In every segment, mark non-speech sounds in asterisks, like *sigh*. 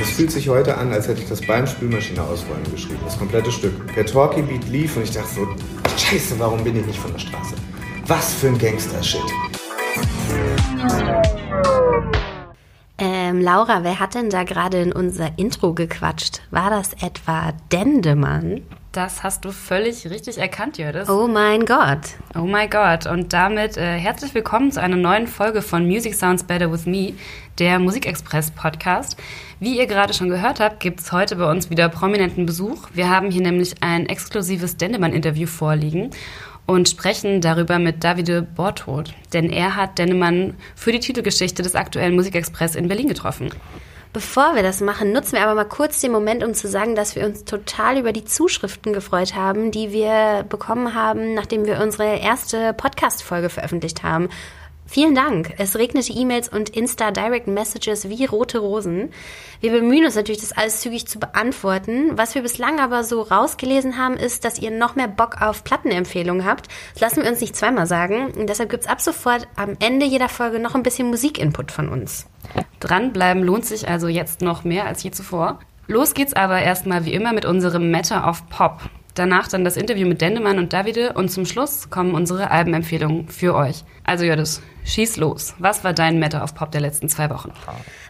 Es fühlt sich heute an, als hätte ich das beim Spülmaschine ausräumen geschrieben, das komplette Stück. Der Talkie Beat lief und ich dachte so, scheiße, warum bin ich nicht von der Straße? Was für ein Gangster-Shit. Ähm, Laura, wer hat denn da gerade in unser Intro gequatscht? War das etwa Dendemann? Das hast du völlig richtig erkannt, Jördis. Oh mein Gott. Oh mein Gott. Und damit äh, herzlich willkommen zu einer neuen Folge von Music Sounds Better With Me, der Musikexpress Podcast. Wie ihr gerade schon gehört habt, gibt es heute bei uns wieder prominenten Besuch. Wir haben hier nämlich ein exklusives Dendemann-Interview vorliegen und sprechen darüber mit Davide Bortod, denn er hat Dennemann für die Titelgeschichte des aktuellen Musikexpress in Berlin getroffen. Bevor wir das machen, nutzen wir aber mal kurz den Moment, um zu sagen, dass wir uns total über die Zuschriften gefreut haben, die wir bekommen haben, nachdem wir unsere erste Podcast-Folge veröffentlicht haben. Vielen Dank. Es regnete E-Mails und Insta-Direct Messages wie rote Rosen. Wir bemühen uns natürlich, das alles zügig zu beantworten. Was wir bislang aber so rausgelesen haben, ist, dass ihr noch mehr Bock auf Plattenempfehlungen habt. Das lassen wir uns nicht zweimal sagen. Und deshalb gibt's ab sofort am Ende jeder Folge noch ein bisschen Musikinput von uns. Dranbleiben lohnt sich also jetzt noch mehr als je zuvor. Los geht's aber erstmal wie immer mit unserem Matter of Pop. Danach dann das Interview mit Dendemann und Davide und zum Schluss kommen unsere Albenempfehlungen für euch. Also Jördis, schieß los. Was war dein Matter of Pop der letzten zwei Wochen?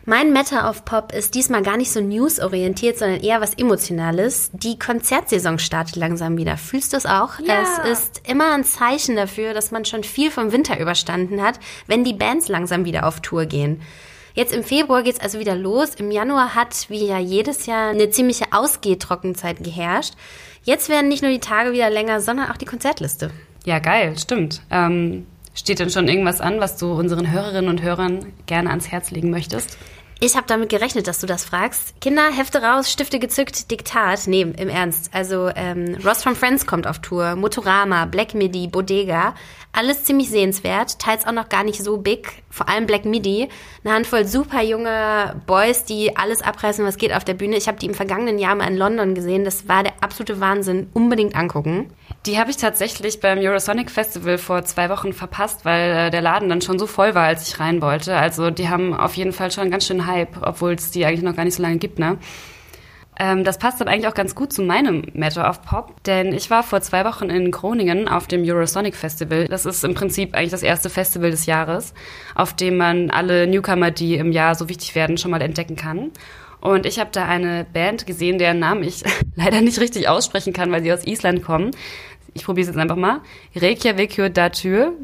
Mein Matter of Pop ist diesmal gar nicht so newsorientiert, sondern eher was Emotionales. Die Konzertsaison startet langsam wieder. Fühlst du es auch? Ja. Es ist immer ein Zeichen dafür, dass man schon viel vom Winter überstanden hat, wenn die Bands langsam wieder auf Tour gehen. Jetzt im Februar geht's also wieder los. Im Januar hat, wie ja jedes Jahr, eine ziemliche Ausgehtrockenzeit geherrscht. Jetzt werden nicht nur die Tage wieder länger, sondern auch die Konzertliste. Ja, geil, stimmt. Ähm, steht denn schon irgendwas an, was du unseren Hörerinnen und Hörern gerne ans Herz legen möchtest? Ich habe damit gerechnet, dass du das fragst. Kinder, Hefte raus, Stifte gezückt, Diktat. Nee, im Ernst. Also ähm, Ross from Friends kommt auf Tour, Motorama, Black Midi, Bodega. Alles ziemlich sehenswert, teils auch noch gar nicht so big. Vor allem Black Midi. Eine Handvoll super junge Boys, die alles abreißen, was geht auf der Bühne. Ich habe die im vergangenen Jahr mal in London gesehen. Das war der absolute Wahnsinn. Unbedingt angucken. Die habe ich tatsächlich beim Eurosonic Festival vor zwei Wochen verpasst, weil äh, der Laden dann schon so voll war, als ich rein wollte. Also die haben auf jeden Fall schon ganz schön Hype, obwohl es die eigentlich noch gar nicht so lange gibt, ne? Ähm, das passt dann eigentlich auch ganz gut zu meinem Matter of Pop, denn ich war vor zwei Wochen in Groningen auf dem Eurosonic Festival. Das ist im Prinzip eigentlich das erste Festival des Jahres, auf dem man alle Newcomer, die im Jahr so wichtig werden, schon mal entdecken kann. Und ich habe da eine Band gesehen, deren Namen ich *laughs* leider nicht richtig aussprechen kann, weil sie aus Island kommen. Ich probiere es jetzt einfach mal. Reykjavik Datur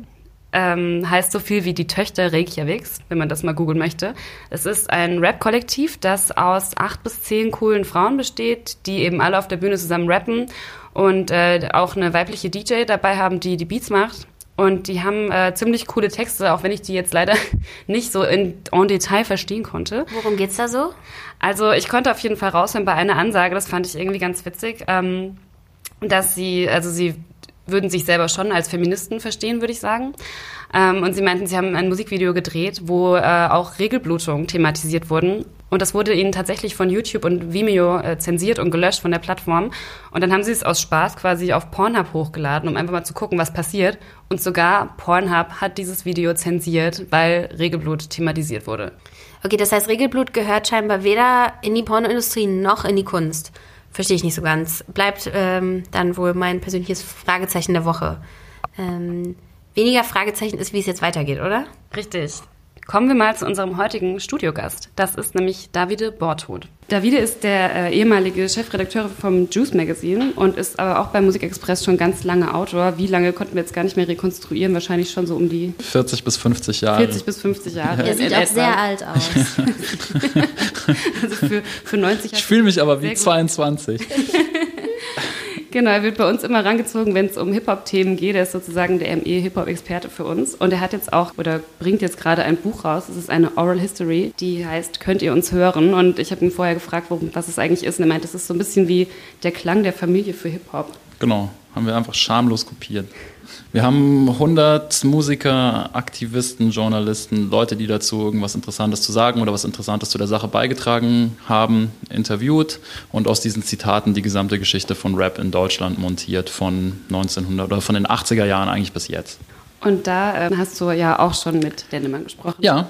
ähm, heißt so viel wie die Töchter Reykjaviks, wenn man das mal googeln möchte. Es ist ein Rap-Kollektiv, das aus acht bis zehn coolen Frauen besteht, die eben alle auf der Bühne zusammen rappen und äh, auch eine weibliche DJ dabei haben, die die Beats macht. Und die haben äh, ziemlich coole Texte, auch wenn ich die jetzt leider *laughs* nicht so in, en Detail verstehen konnte. Worum geht's da so? Also ich konnte auf jeden Fall raushören bei einer Ansage, das fand ich irgendwie ganz witzig, ähm, dass sie, also sie würden sich selber schon als Feministen verstehen, würde ich sagen. Ähm, und sie meinten, sie haben ein Musikvideo gedreht, wo äh, auch Regelblutungen thematisiert wurden. Und das wurde ihnen tatsächlich von YouTube und Vimeo äh, zensiert und gelöscht von der Plattform. Und dann haben sie es aus Spaß quasi auf Pornhub hochgeladen, um einfach mal zu gucken, was passiert. Und sogar Pornhub hat dieses Video zensiert, weil Regelblut thematisiert wurde. Okay, das heißt, Regelblut gehört scheinbar weder in die Pornoindustrie noch in die Kunst. Verstehe ich nicht so ganz. Bleibt ähm, dann wohl mein persönliches Fragezeichen der Woche. Ähm, weniger Fragezeichen ist, wie es jetzt weitergeht, oder? Richtig. Kommen wir mal zu unserem heutigen Studiogast. Das ist nämlich Davide Bortod. Davide ist der äh, ehemalige Chefredakteur vom Juice Magazine und ist aber auch beim Musikexpress schon ganz lange Autor. Wie lange konnten wir jetzt gar nicht mehr rekonstruieren? Wahrscheinlich schon so um die 40 bis 50 Jahre. 40 bis 50 Jahre. Er sieht auch sehr alt aus. *laughs* Also für, für 90 Ich fühle mich aber wie Sehr gut. 22. *laughs* Genau, er wird bei uns immer rangezogen, wenn es um Hip-Hop-Themen geht. Er ist sozusagen der ME-Hip-Hop-Experte für uns. Und er hat jetzt auch oder bringt jetzt gerade ein Buch raus. Es ist eine Oral History, die heißt Könnt ihr uns hören? Und ich habe ihn vorher gefragt, worum, was es eigentlich ist. Und er meint, es ist so ein bisschen wie der Klang der Familie für Hip-Hop. Genau, haben wir einfach schamlos kopiert. Wir haben 100 Musiker, Aktivisten, Journalisten, Leute, die dazu irgendwas Interessantes zu sagen oder was Interessantes zu der Sache beigetragen haben, interviewt und aus diesen Zitaten die gesamte Geschichte von Rap in Deutschland montiert von 1900 oder von den 80er Jahren eigentlich bis jetzt. Und da ähm, hast du ja auch schon mit Dennemann gesprochen. Ja,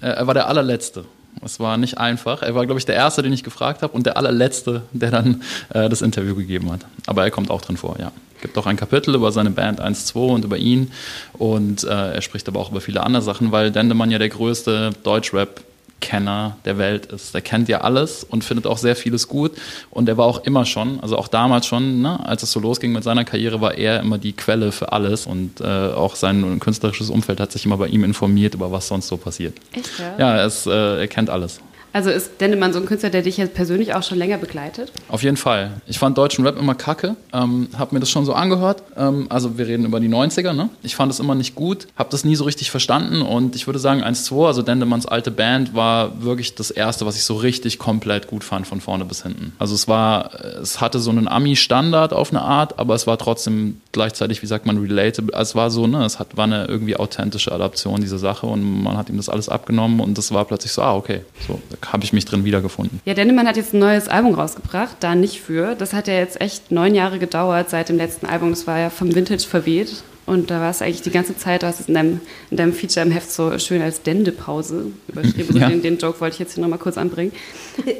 Er war der allerletzte. Es war nicht einfach. Er war, glaube ich, der Erste, den ich gefragt habe und der allerletzte, der dann äh, das Interview gegeben hat. Aber er kommt auch drin vor, ja. Gibt auch ein Kapitel über seine Band 1-2 und über ihn. Und äh, er spricht aber auch über viele andere Sachen, weil Dendemann ja der größte Deutschrap Kenner der Welt ist. Der kennt ja alles und findet auch sehr vieles gut. Und er war auch immer schon, also auch damals schon, ne, als es so losging mit seiner Karriere, war er immer die Quelle für alles. Und äh, auch sein künstlerisches Umfeld hat sich immer bei ihm informiert, über was sonst so passiert. Echt, ja? Ja, ist, äh, er kennt alles. Also ist Dendemann so ein Künstler, der dich jetzt persönlich auch schon länger begleitet? Auf jeden Fall. Ich fand deutschen Rap immer kacke, ähm, habe mir das schon so angehört. Ähm, also wir reden über die 90er, ne? Ich fand es immer nicht gut, habe das nie so richtig verstanden und ich würde sagen 1-2, also Dendemanns alte Band, war wirklich das erste, was ich so richtig komplett gut fand von vorne bis hinten. Also es war, es hatte so einen Ami-Standard auf eine Art, aber es war trotzdem gleichzeitig, wie sagt man, relatable. Also es war so, ne? Es hat, war eine irgendwie authentische Adaption dieser Sache und man hat ihm das alles abgenommen und das war plötzlich so, ah, okay, so habe ich mich drin wiedergefunden. Ja, Dennemann hat jetzt ein neues Album rausgebracht, da nicht für. Das hat ja jetzt echt neun Jahre gedauert seit dem letzten Album. Das war ja vom Vintage verweht. Und da war es eigentlich die ganze Zeit, du hast es in deinem, in deinem Feature im Heft so schön als Dendepause überschrieben. Ja. Den, den, Joke wollte ich jetzt hier nochmal kurz anbringen.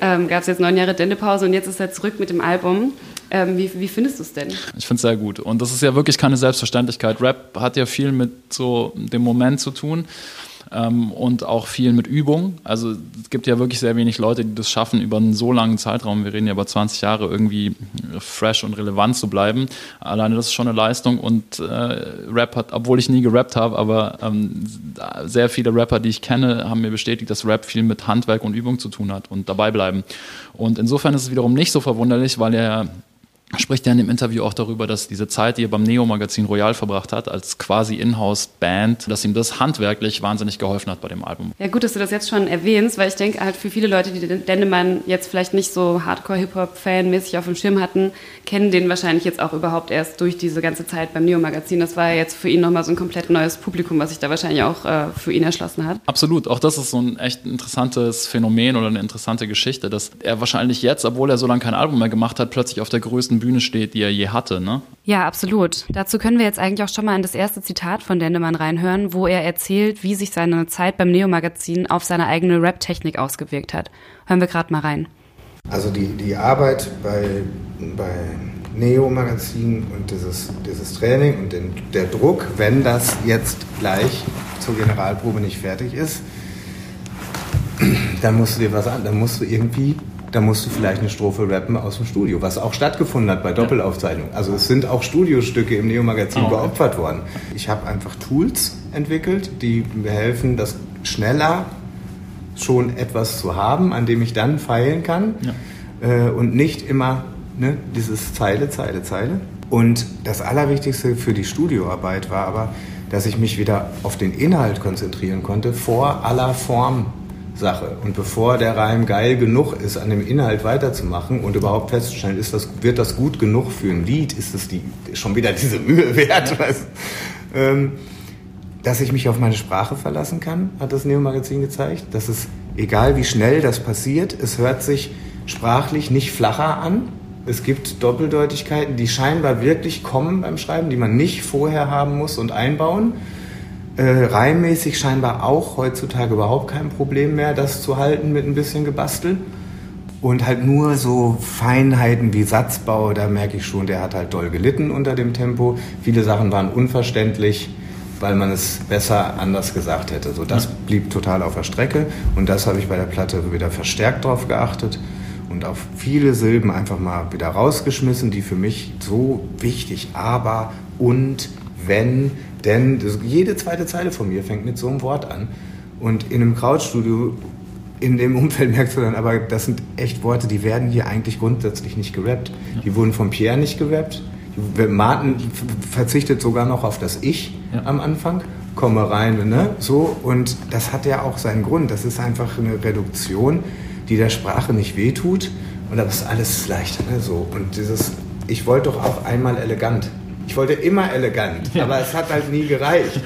ähm, Gab es jetzt neun Jahre Dendepause und jetzt ist er zurück mit dem Album. Ähm, wie, wie, findest du es denn? Ich finde es sehr gut. Und das ist ja wirklich keine Selbstverständlichkeit. Rap hat ja viel mit so dem Moment zu tun ähm, und auch viel mit Übung. Also es gibt ja wirklich sehr wenig Leute, die das schaffen, über einen so langen Zeitraum, wir reden ja über 20 Jahre, irgendwie fresh und relevant zu bleiben. Alleine das ist schon eine Leistung und äh, Rap hat, obwohl ich nie gerappt habe, aber ähm, sehr viele Rapper, die ich kenne, haben mir bestätigt, dass Rap viel mit Handwerk und Übung zu tun hat und dabei bleiben. Und insofern ist es wiederum nicht so verwunderlich, weil er spricht ja in dem Interview auch darüber, dass diese Zeit, die er beim Neo-Magazin Royal verbracht hat, als quasi Inhouse-Band, dass ihm das handwerklich wahnsinnig geholfen hat bei dem Album. Ja, gut, dass du das jetzt schon erwähnst, weil ich denke halt für viele Leute, die Dendemann jetzt vielleicht nicht so Hardcore-Hip-Hop-Fan-mäßig auf dem Schirm hatten, kennen den wahrscheinlich jetzt auch überhaupt erst durch diese ganze Zeit beim Neo-Magazin. Das war ja jetzt für ihn nochmal so ein komplett neues Publikum, was sich da wahrscheinlich auch äh, für ihn erschlossen hat. Absolut, auch das ist so ein echt interessantes Phänomen oder eine interessante Geschichte, dass er wahrscheinlich jetzt, obwohl er so lange kein Album mehr gemacht hat, plötzlich auf der größten Bühne steht, die er je hatte, ne? Ja, absolut. Dazu können wir jetzt eigentlich auch schon mal in das erste Zitat von Dendemann reinhören, wo er erzählt, wie sich seine Zeit beim Neo-Magazin auf seine eigene Rap-Technik ausgewirkt hat. Hören wir gerade mal rein. Also die, die Arbeit bei, bei Neo-Magazin und dieses, dieses Training und den, der Druck, wenn das jetzt gleich zur Generalprobe nicht fertig ist, dann musst du dir was an, dann musst du irgendwie da musst du vielleicht eine Strophe rappen aus dem Studio, was auch stattgefunden hat bei Doppelaufzeichnung. Also es sind auch Studiostücke im Neo-Magazin oh. geopfert worden. Ich habe einfach Tools entwickelt, die mir helfen, das schneller schon etwas zu haben, an dem ich dann feilen kann ja. äh, und nicht immer ne, dieses Zeile, Zeile, Zeile. Und das Allerwichtigste für die Studioarbeit war aber, dass ich mich wieder auf den Inhalt konzentrieren konnte, vor aller Form Sache. Und bevor der Reim geil genug ist, an dem Inhalt weiterzumachen und überhaupt festzustellen, ist das, wird das gut genug für ein Lied, ist es die, schon wieder diese Mühe wert, weißt, ähm, dass ich mich auf meine Sprache verlassen kann, hat das Neo-Magazin gezeigt. Dass es, egal wie schnell das passiert, es hört sich sprachlich nicht flacher an. Es gibt Doppeldeutigkeiten, die scheinbar wirklich kommen beim Schreiben, die man nicht vorher haben muss und einbauen äh, reimmäßig scheinbar auch heutzutage überhaupt kein Problem mehr, das zu halten mit ein bisschen Gebastel. Und halt nur so Feinheiten wie Satzbau, da merke ich schon, der hat halt doll gelitten unter dem Tempo. Viele Sachen waren unverständlich, weil man es besser anders gesagt hätte. So, das blieb total auf der Strecke und das habe ich bei der Platte wieder verstärkt drauf geachtet und auf viele Silben einfach mal wieder rausgeschmissen, die für mich so wichtig, aber und wenn denn jede zweite Zeile von mir fängt mit so einem Wort an. Und in einem Krautstudio, in dem Umfeld *laughs* merkst du dann aber, das sind echt Worte, die werden hier eigentlich grundsätzlich nicht gerappt. Die wurden von Pierre nicht gerappt. Martin verzichtet sogar noch auf das Ich ja. am Anfang. Komme rein, ne? So. Und das hat ja auch seinen Grund. Das ist einfach eine Reduktion, die der Sprache nicht wehtut. Und das ist alles leichter, ne? So. Und dieses, ich wollte doch auch einmal elegant. Ich wollte immer elegant, ja. aber es hat halt nie gereicht.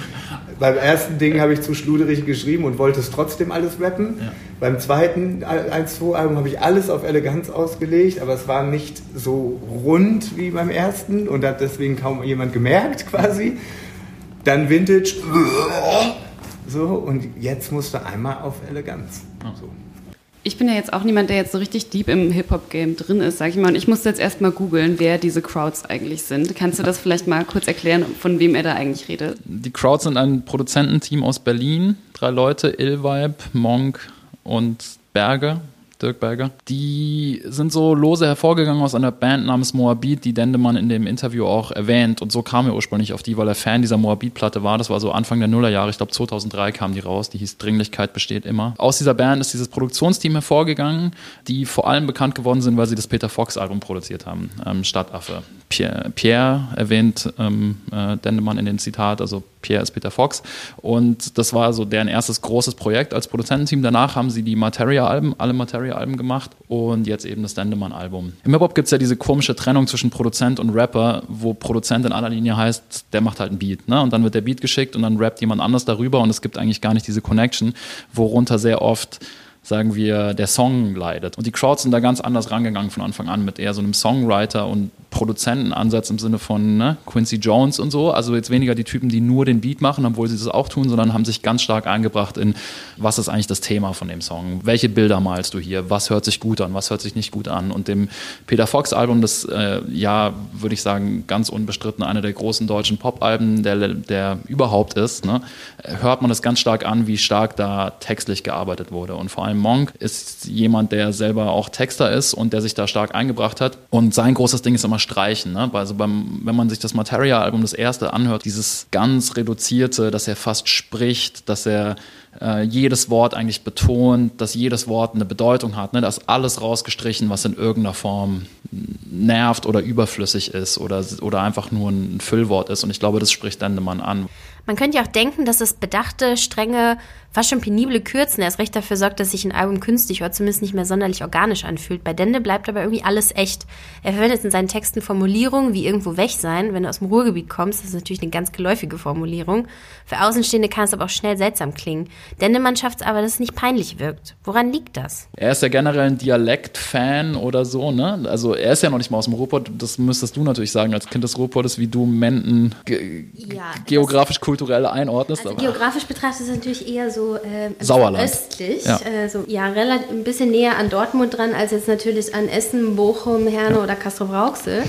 Beim ersten Ding habe ich zu schluderig geschrieben und wollte es trotzdem alles rappen. Ja. Beim zweiten 1-2-Album habe ich alles auf Eleganz ausgelegt, aber es war nicht so rund wie beim ersten und hat deswegen kaum jemand gemerkt quasi. Dann Vintage, So, und jetzt musst du einmal auf Eleganz. So. Ich bin ja jetzt auch niemand, der jetzt so richtig deep im Hip-Hop-Game drin ist, sag ich mal. Und ich musste jetzt erstmal googeln, wer diese Crowds eigentlich sind. Kannst du das vielleicht mal kurz erklären, von wem er da eigentlich redet? Die Crowds sind ein Produzententeam aus Berlin. Drei Leute, Illvibe, Monk und Berge. Dirk Berger. Die sind so lose hervorgegangen aus einer Band namens Moabit, die Dendemann in dem Interview auch erwähnt. Und so kam er ursprünglich auf die, weil er Fan dieser Moabit-Platte war. Das war so Anfang der Nullerjahre. Ich glaube 2003 kam die raus. Die hieß Dringlichkeit besteht immer. Aus dieser Band ist dieses Produktionsteam hervorgegangen, die vor allem bekannt geworden sind, weil sie das Peter Fox-Album produziert haben, ähm, Stadtaffe. Pierre, Pierre erwähnt ähm, äh, Dendemann in dem Zitat, also Pierre ist Peter Fox. Und das war so deren erstes großes Projekt als Produzententeam. Danach haben sie die Materia-Alben, alle Materia-Alben gemacht und jetzt eben das Dendemann-Album. Im Hip-Hop gibt es ja diese komische Trennung zwischen Produzent und Rapper, wo Produzent in aller Linie heißt, der macht halt einen Beat. Ne? Und dann wird der Beat geschickt und dann rappt jemand anders darüber und es gibt eigentlich gar nicht diese Connection, worunter sehr oft sagen wir, der Song leidet. Und die Crowds sind da ganz anders rangegangen von Anfang an mit eher so einem Songwriter und Produzentenansatz im Sinne von ne, Quincy Jones und so. Also jetzt weniger die Typen, die nur den Beat machen, obwohl sie das auch tun, sondern haben sich ganz stark eingebracht in, was ist eigentlich das Thema von dem Song? Welche Bilder malst du hier? Was hört sich gut an? Was hört sich nicht gut an? Und dem Peter Fox Album, das äh, ja, würde ich sagen, ganz unbestritten einer der großen deutschen Pop-Alben, der, der überhaupt ist, ne, hört man das ganz stark an, wie stark da textlich gearbeitet wurde. Und vor allem Monk ist jemand, der selber auch Texter ist und der sich da stark eingebracht hat. Und sein großes Ding ist immer streichen. Ne? Also beim, wenn man sich das Materia-Album, das erste, anhört, dieses ganz reduzierte, dass er fast spricht, dass er äh, jedes Wort eigentlich betont, dass jedes Wort eine Bedeutung hat. Ne? Da ist alles rausgestrichen, was in irgendeiner Form nervt oder überflüssig ist oder, oder einfach nur ein Füllwort ist. Und ich glaube, das spricht Dendemann an. Man könnte ja auch denken, dass das bedachte, strenge, fast schon penible Kürzen erst recht dafür sorgt, dass sich ein Album künstlich oder zumindest nicht mehr sonderlich organisch anfühlt. Bei Dende bleibt aber irgendwie alles echt. Er verwendet in seinen Texten Formulierungen wie irgendwo weg sein. Wenn du aus dem Ruhrgebiet kommst, das ist natürlich eine ganz geläufige Formulierung. Für Außenstehende kann es aber auch schnell seltsam klingen. Dendemann schafft es aber, dass es nicht peinlich wirkt. Woran liegt das? Er ist ja generell ein Dialektfan oder so, ne? Also er ist ja noch nicht mal aus dem Ruhrpott. Das müsstest du natürlich sagen als Kind des Ruhrpottes, wie du Menden ge ja, geografisch-kulturell einordnest. Also geografisch betrachtet ist es natürlich eher so so äh, Sauerland. östlich, ja, äh, so, ja relativ, ein bisschen näher an Dortmund dran als jetzt natürlich an Essen, Bochum, Herne ja. oder Castrop-Rauxel.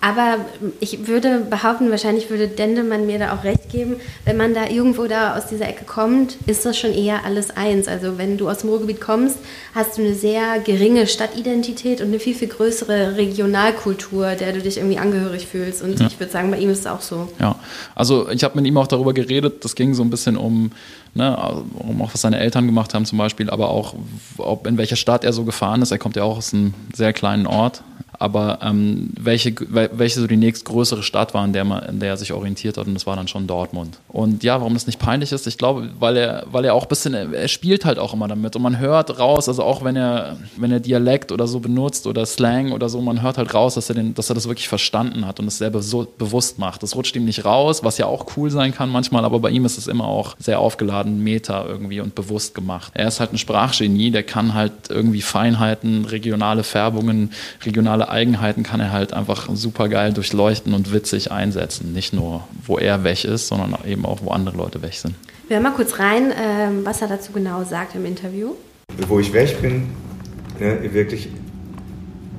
Aber ich würde behaupten, wahrscheinlich würde Dendemann mir da auch recht geben, wenn man da irgendwo da aus dieser Ecke kommt, ist das schon eher alles eins. Also wenn du aus dem Ruhrgebiet kommst, hast du eine sehr geringe Stadtidentität und eine viel, viel größere Regionalkultur, der du dich irgendwie angehörig fühlst. Und ja. ich würde sagen, bei ihm ist es auch so. Ja, also ich habe mit ihm auch darüber geredet, das ging so ein bisschen um ne, um auch was seine Eltern gemacht haben zum Beispiel, aber auch ob in welcher Stadt er so gefahren ist. Er kommt ja auch aus einem sehr kleinen Ort aber ähm, welche, welche so die nächstgrößere Stadt war, in der, man, in der er sich orientiert hat und das war dann schon Dortmund. Und ja, warum das nicht peinlich ist, ich glaube, weil er, weil er auch ein bisschen, er spielt halt auch immer damit und man hört raus, also auch wenn er, wenn er Dialekt oder so benutzt oder Slang oder so, man hört halt raus, dass er, den, dass er das wirklich verstanden hat und es selber so bewusst macht. Das rutscht ihm nicht raus, was ja auch cool sein kann manchmal, aber bei ihm ist es immer auch sehr aufgeladen, Meta irgendwie und bewusst gemacht. Er ist halt ein Sprachgenie, der kann halt irgendwie Feinheiten, regionale Färbungen, regionale Eigenheiten kann er halt einfach super geil durchleuchten und witzig einsetzen. Nicht nur, wo er weg ist, sondern eben auch, wo andere Leute weg sind. Wir hören mal kurz rein, ähm, was er dazu genau sagt im Interview. Wo ich weg bin, ne, wirklich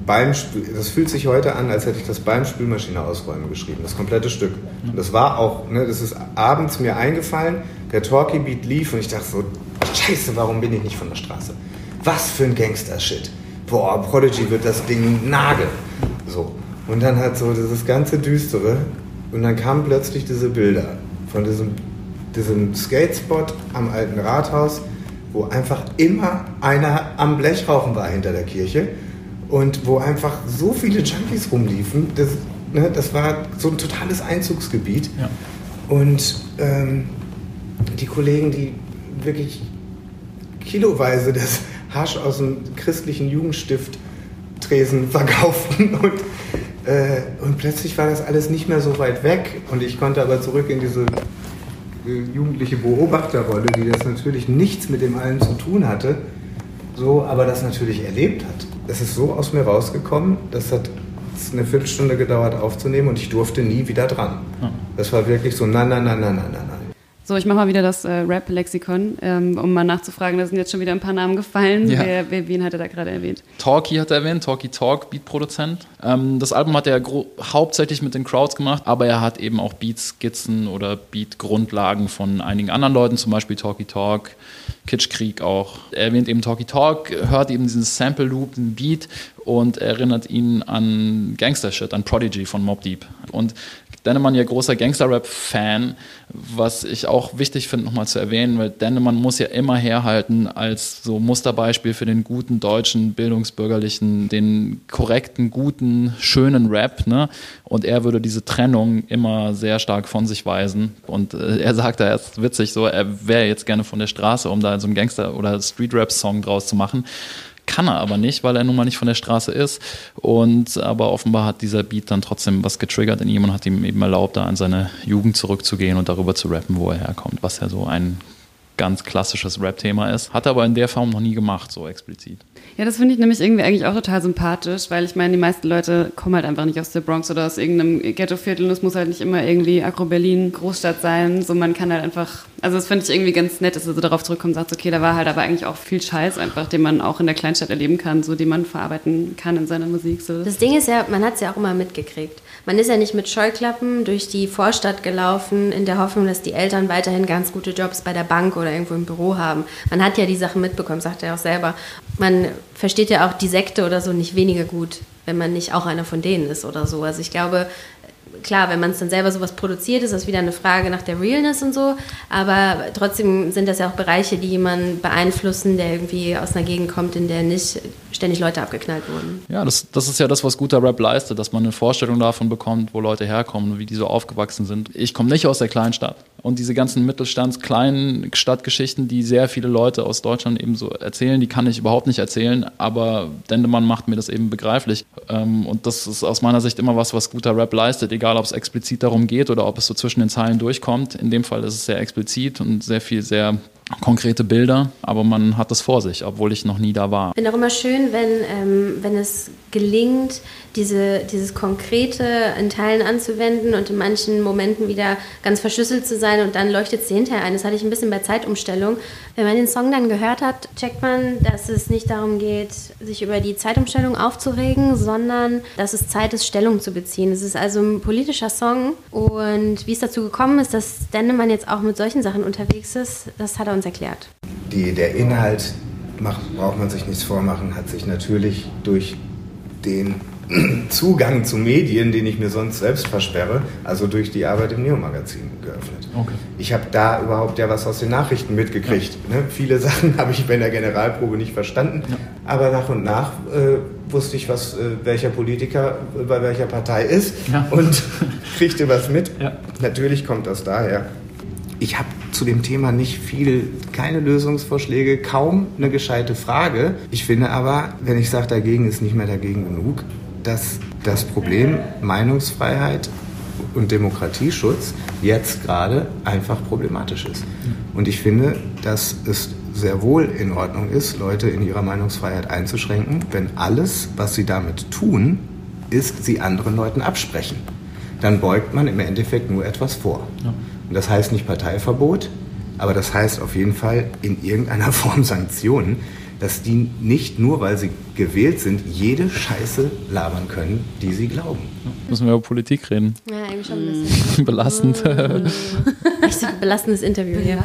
beim Spül, das fühlt sich heute an, als hätte ich das beim Spülmaschine ausräumen geschrieben, das komplette Stück. Und das war auch, ne, das ist abends mir eingefallen, der Talkie Beat lief und ich dachte so, scheiße, warum bin ich nicht von der Straße? Was für ein Gangster-Shit boah, Prodigy wird das Ding nageln. So. Und dann hat so dieses ganze Düstere und dann kamen plötzlich diese Bilder von diesem, diesem Skatespot am alten Rathaus, wo einfach immer einer am Blechrauchen war hinter der Kirche und wo einfach so viele Junkies rumliefen. Das, ne, das war so ein totales Einzugsgebiet. Ja. Und ähm, die Kollegen, die wirklich kiloweise das Hasch aus dem christlichen Jugendstift Tresen verkauften *laughs* und, äh, und plötzlich war das alles nicht mehr so weit weg und ich konnte aber zurück in diese äh, jugendliche Beobachterrolle, die das natürlich nichts mit dem allen zu tun hatte, so, aber das natürlich erlebt hat. Es ist so aus mir rausgekommen, das hat eine Viertelstunde gedauert aufzunehmen und ich durfte nie wieder dran. Das war wirklich so, nein, nein, nein, nein, nein, nein. So, ich mache mal wieder das äh, Rap-Lexikon, ähm, um mal nachzufragen. Da sind jetzt schon wieder ein paar Namen gefallen. Ja. Wer, wer, wen hat er da gerade erwähnt? Talkie hat er erwähnt, Talkie Talk, Beat-Produzent. Ähm, das Album hat er hauptsächlich mit den Crowds gemacht, aber er hat eben auch Beat-Skizzen oder Beat-Grundlagen von einigen anderen Leuten, zum Beispiel Talkie Talk, Kitschkrieg auch. Er erwähnt eben Talkie Talk, hört eben diesen Sample-Loop, den Beat und erinnert ihn an Gangster-Shit, an Prodigy von Mob Deep. Und Dennemann ja großer Gangster-Rap-Fan, was ich auch wichtig finde, nochmal zu erwähnen, weil Dennemann muss ja immer herhalten als so Musterbeispiel für den guten deutschen, bildungsbürgerlichen, den korrekten, guten, schönen Rap. Ne? Und er würde diese Trennung immer sehr stark von sich weisen. Und äh, er sagt da erst witzig so, er wäre jetzt gerne von der Straße, um da so einen Gangster- oder Street-Rap-Song draus zu machen kann er aber nicht, weil er nun mal nicht von der Straße ist. Und aber offenbar hat dieser Beat dann trotzdem was getriggert in ihm und hat ihm eben erlaubt, da an seine Jugend zurückzugehen und darüber zu rappen, wo er herkommt, was ja so ein ganz klassisches Rap-Thema ist. Hat er aber in der Form noch nie gemacht, so explizit. Ja, das finde ich nämlich irgendwie eigentlich auch total sympathisch, weil ich meine, die meisten Leute kommen halt einfach nicht aus der Bronx oder aus irgendeinem Ghetto-Viertel und es muss halt nicht immer irgendwie Agro-Berlin, Großstadt sein. So, man kann halt einfach, also das finde ich irgendwie ganz nett, dass er so darauf zurückkommt und sagt, okay, da war halt aber eigentlich auch viel Scheiß einfach, den man auch in der Kleinstadt erleben kann, so, den man verarbeiten kann in seiner Musik. So. Das Ding ist ja, man hat es ja auch immer mitgekriegt. Man ist ja nicht mit Scheuklappen durch die Vorstadt gelaufen, in der Hoffnung, dass die Eltern weiterhin ganz gute Jobs bei der Bank oder irgendwo im Büro haben. Man hat ja die Sachen mitbekommen, sagt er auch selber. Man versteht ja auch die Sekte oder so nicht weniger gut, wenn man nicht auch einer von denen ist oder so. Also ich glaube, klar, wenn man es dann selber sowas produziert, ist das wieder eine Frage nach der Realness und so. Aber trotzdem sind das ja auch Bereiche, die jemanden beeinflussen, der irgendwie aus einer Gegend kommt, in der nicht ständig Leute abgeknallt wurden. Ja, das, das ist ja das, was guter Rap leistet, dass man eine Vorstellung davon bekommt, wo Leute herkommen und wie die so aufgewachsen sind. Ich komme nicht aus der Kleinstadt. Und diese ganzen Mittelstands-, kleinen Stadtgeschichten, die sehr viele Leute aus Deutschland eben so erzählen, die kann ich überhaupt nicht erzählen, aber Dendemann macht mir das eben begreiflich. Ähm, und das ist aus meiner Sicht immer was, was guter Rap leistet, egal ob es explizit darum geht oder ob es so zwischen den Zeilen durchkommt. In dem Fall ist es sehr explizit und sehr viel, sehr konkrete Bilder, aber man hat das vor sich, obwohl ich noch nie da war. Ich finde auch immer schön, wenn, ähm, wenn es gelingt, diese, dieses Konkrete in Teilen anzuwenden und in manchen Momenten wieder ganz verschlüsselt zu sein und dann leuchtet es hinterher ein. Das hatte ich ein bisschen bei Zeitumstellung. Wenn man den Song dann gehört hat, checkt man, dass es nicht darum geht, sich über die Zeitumstellung aufzuregen, sondern dass es Zeit ist, Stellung zu beziehen. Es ist also ein politischer Song und wie es dazu gekommen ist, dass Dennemann jetzt auch mit solchen Sachen unterwegs ist, das hat er uns erklärt. Die, der Inhalt, macht, braucht man sich nichts vormachen, hat sich natürlich durch den *clears throat* Zugang zu Medien, den ich mir sonst selbst versperre, also durch die Arbeit im Neo-Magazin geöffnet. Okay. Ich habe da überhaupt ja was aus den Nachrichten mitgekriegt. Ja. Ne? Viele *laughs* Sachen habe ich bei der Generalprobe nicht verstanden, ja. aber nach und nach äh, wusste ich, was äh, welcher Politiker äh, bei welcher Partei ist ja. und *laughs* kriegte was mit. Natürlich kommt das daher. Ich habe zu dem Thema nicht viel, keine Lösungsvorschläge, kaum eine gescheite Frage. Ich finde aber, wenn ich sage, dagegen ist nicht mehr dagegen genug, dass das Problem Meinungsfreiheit und Demokratieschutz jetzt gerade einfach problematisch ist. Und ich finde, dass es sehr wohl in Ordnung ist, Leute in ihrer Meinungsfreiheit einzuschränken, wenn alles, was sie damit tun, ist, sie anderen Leuten absprechen. Dann beugt man im Endeffekt nur etwas vor. Ja. Und das heißt nicht Parteiverbot, aber das heißt auf jeden Fall in irgendeiner *laughs* Form Sanktionen, dass die nicht nur, weil sie gewählt sind, jede Scheiße labern können, die sie glauben. Müssen wir über Politik reden? Ja, eigentlich schon ein bisschen. *laughs* Belastend. Echt ein belastendes Interview hier.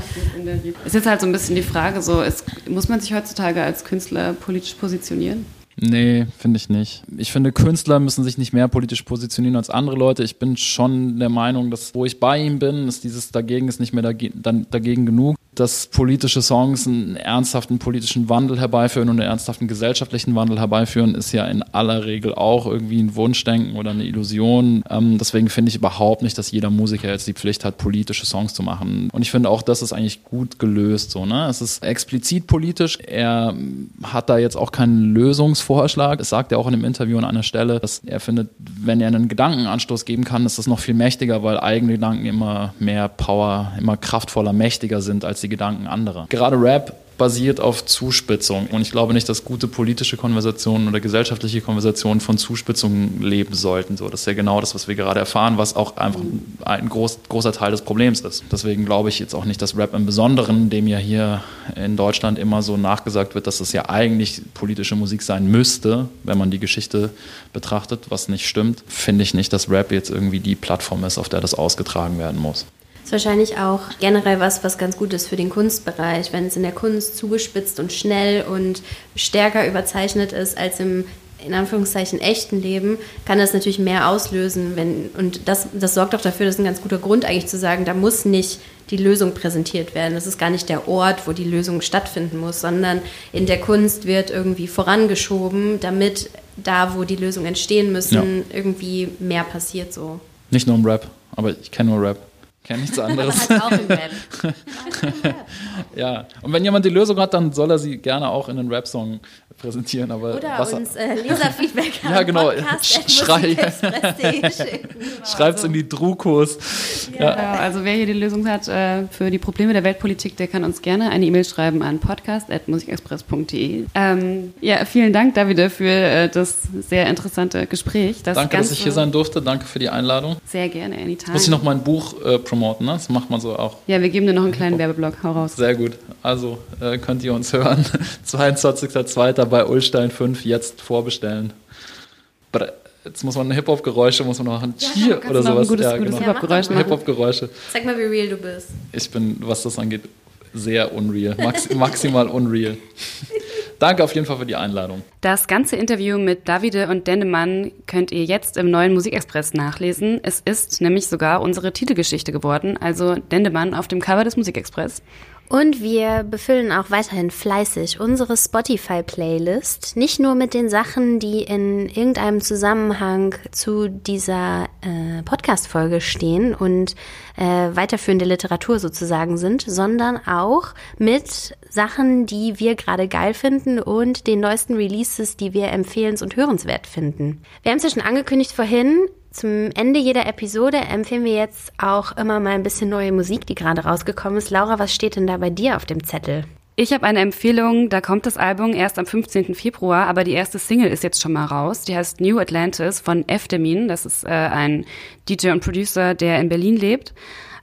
Ist jetzt halt so ein bisschen die Frage, so, ist, muss man sich heutzutage als Künstler politisch positionieren? Nee, finde ich nicht. Ich finde, Künstler müssen sich nicht mehr politisch positionieren als andere Leute. Ich bin schon der Meinung, dass wo ich bei ihm bin, ist dieses Dagegen ist nicht mehr dagegen, dagegen genug dass politische Songs einen ernsthaften politischen Wandel herbeiführen und einen ernsthaften gesellschaftlichen Wandel herbeiführen, ist ja in aller Regel auch irgendwie ein Wunschdenken oder eine Illusion. Ähm, deswegen finde ich überhaupt nicht, dass jeder Musiker jetzt die Pflicht hat, politische Songs zu machen. Und ich finde auch, das ist eigentlich gut gelöst. So, ne? Es ist explizit politisch. Er hat da jetzt auch keinen Lösungsvorschlag. Es sagt er auch in einem Interview an einer Stelle, dass er findet, wenn er einen Gedankenanstoß geben kann, ist das noch viel mächtiger, weil eigene Gedanken immer mehr Power, immer kraftvoller, mächtiger sind als die Gedanken anderer. Gerade Rap basiert auf Zuspitzung. Und ich glaube nicht, dass gute politische Konversationen oder gesellschaftliche Konversationen von Zuspitzung leben sollten. So, das ist ja genau das, was wir gerade erfahren, was auch einfach ein groß, großer Teil des Problems ist. Deswegen glaube ich jetzt auch nicht, dass Rap im Besonderen, dem ja hier in Deutschland immer so nachgesagt wird, dass es ja eigentlich politische Musik sein müsste, wenn man die Geschichte betrachtet, was nicht stimmt, finde ich nicht, dass Rap jetzt irgendwie die Plattform ist, auf der das ausgetragen werden muss ist wahrscheinlich auch generell was, was ganz gut ist für den Kunstbereich. Wenn es in der Kunst zugespitzt und schnell und stärker überzeichnet ist als im in Anführungszeichen echten Leben, kann das natürlich mehr auslösen. Wenn, und das, das sorgt auch dafür, das ist ein ganz guter Grund eigentlich zu sagen, da muss nicht die Lösung präsentiert werden. Das ist gar nicht der Ort, wo die Lösung stattfinden muss, sondern in der Kunst wird irgendwie vorangeschoben, damit da, wo die Lösungen entstehen müssen, ja. irgendwie mehr passiert so. Nicht nur im Rap, aber ich kenne nur Rap. Kenne nichts anderes. Halt auch im Rap. *laughs* ja, und wenn jemand die Lösung hat, dann soll er sie gerne auch in einen Rap-Song präsentieren. Aber Oder was uns äh, Leserfeedback *laughs* *laughs* Ja, genau. Schrei. Schreibt es in die Drukos. Ja. ja. Also wer hier die Lösung hat äh, für die Probleme der Weltpolitik, der kann uns gerne eine E-Mail schreiben an podcast.musikexpress.de. Ähm, ja, vielen Dank, Davide, für äh, das sehr interessante Gespräch. Das Danke, dass ich hier sein durfte. Danke für die Einladung. Sehr gerne, anytime. Jetzt muss ich noch mein Buch äh, promoten, ne? Das macht man so auch. Ja, wir geben dir noch einen kleinen Werbeblock. Hau raus. Sehr gut. Also äh, könnt ihr uns hören. *laughs* 22.02. bei Ulstein 5 jetzt vorbestellen. Jetzt muss man Hip-Hop-Geräusche, muss man noch ein Cheer ja, oder sowas. Ein gutes, ja, gutes genau. Hip-Hop-Geräusch Hip-Hop-Geräusche. Sag mal, wie real du bist. Ich bin, was das angeht, sehr unreal. Max, maximal unreal. *laughs* Danke auf jeden Fall für die Einladung. Das ganze Interview mit Davide und Dennemann könnt ihr jetzt im neuen Musikexpress nachlesen. Es ist nämlich sogar unsere Titelgeschichte geworden, also Dendemann auf dem Cover des Musikexpress. Und wir befüllen auch weiterhin fleißig unsere Spotify-Playlist, nicht nur mit den Sachen, die in irgendeinem Zusammenhang zu dieser äh, Podcast-Folge stehen und äh, weiterführende Literatur sozusagen sind, sondern auch mit Sachen, die wir gerade geil finden und den neuesten Releases, die wir empfehlens- und hörenswert finden. Wir haben es ja schon angekündigt vorhin, zum Ende jeder Episode empfehlen wir jetzt auch immer mal ein bisschen neue Musik, die gerade rausgekommen ist. Laura, was steht denn da bei dir auf dem Zettel? Ich habe eine Empfehlung, da kommt das Album erst am 15. Februar, aber die erste Single ist jetzt schon mal raus. Die heißt New Atlantis von Eftemin. Das ist äh, ein DJ und Producer, der in Berlin lebt.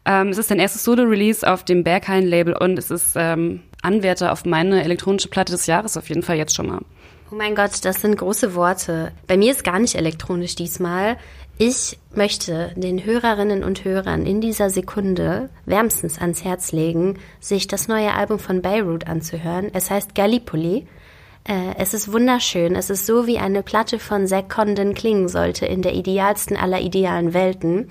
Ähm, es ist sein erstes Solo-Release auf dem Berghain-Label und es ist ähm, Anwärter auf meine elektronische Platte des Jahres auf jeden Fall jetzt schon mal. Oh mein Gott, das sind große Worte. Bei mir ist gar nicht elektronisch diesmal. Ich möchte den Hörerinnen und Hörern in dieser Sekunde wärmstens ans Herz legen, sich das neue Album von Beirut anzuhören. Es heißt Gallipoli. Äh, es ist wunderschön. Es ist so, wie eine Platte von Zack Condon klingen sollte in der idealsten aller idealen Welten.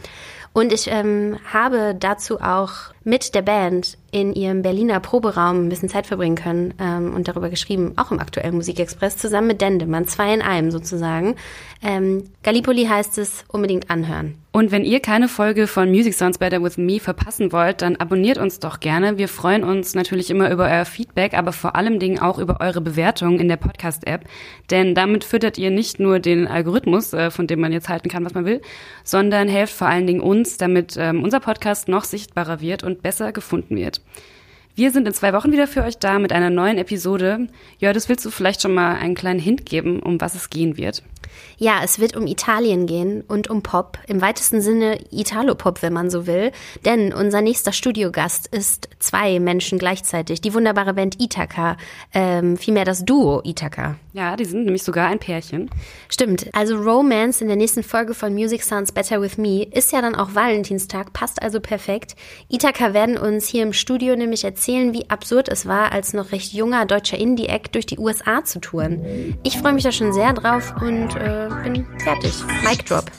Und ich ähm, habe dazu auch mit der Band in ihrem Berliner Proberaum ein bisschen Zeit verbringen können ähm, und darüber geschrieben, auch im aktuellen Musikexpress, zusammen mit Dendemann, zwei in einem sozusagen. Ähm, Gallipoli heißt es, unbedingt anhören. Und wenn ihr keine Folge von Music Sounds Better With Me verpassen wollt, dann abonniert uns doch gerne. Wir freuen uns natürlich immer über euer Feedback, aber vor allem Dingen auch über eure Bewertungen in der Podcast-App. Denn damit füttert ihr nicht nur den Algorithmus, äh, von dem man jetzt halten kann, was man will, sondern helft vor allen Dingen uns, damit ähm, unser Podcast noch sichtbarer wird und besser gefunden wird. Wir sind in zwei Wochen wieder für euch da mit einer neuen Episode. Jördes, willst du vielleicht schon mal einen kleinen Hint geben, um was es gehen wird? Ja, es wird um Italien gehen und um Pop, im weitesten Sinne Italo-Pop, wenn man so will. Denn unser nächster Studiogast ist zwei Menschen gleichzeitig, die wunderbare Band Ithaka, ähm, vielmehr das Duo Ithaka. Ja, die sind nämlich sogar ein Pärchen. Stimmt, also Romance in der nächsten Folge von Music Sounds Better With Me ist ja dann auch Valentinstag, passt also perfekt. Ithaka werden uns hier im Studio nämlich erzählen, wie absurd es war, als noch recht junger deutscher Indie-Act durch die USA zu touren. Ich freue mich da schon sehr drauf und äh, bin fertig. Mic drop.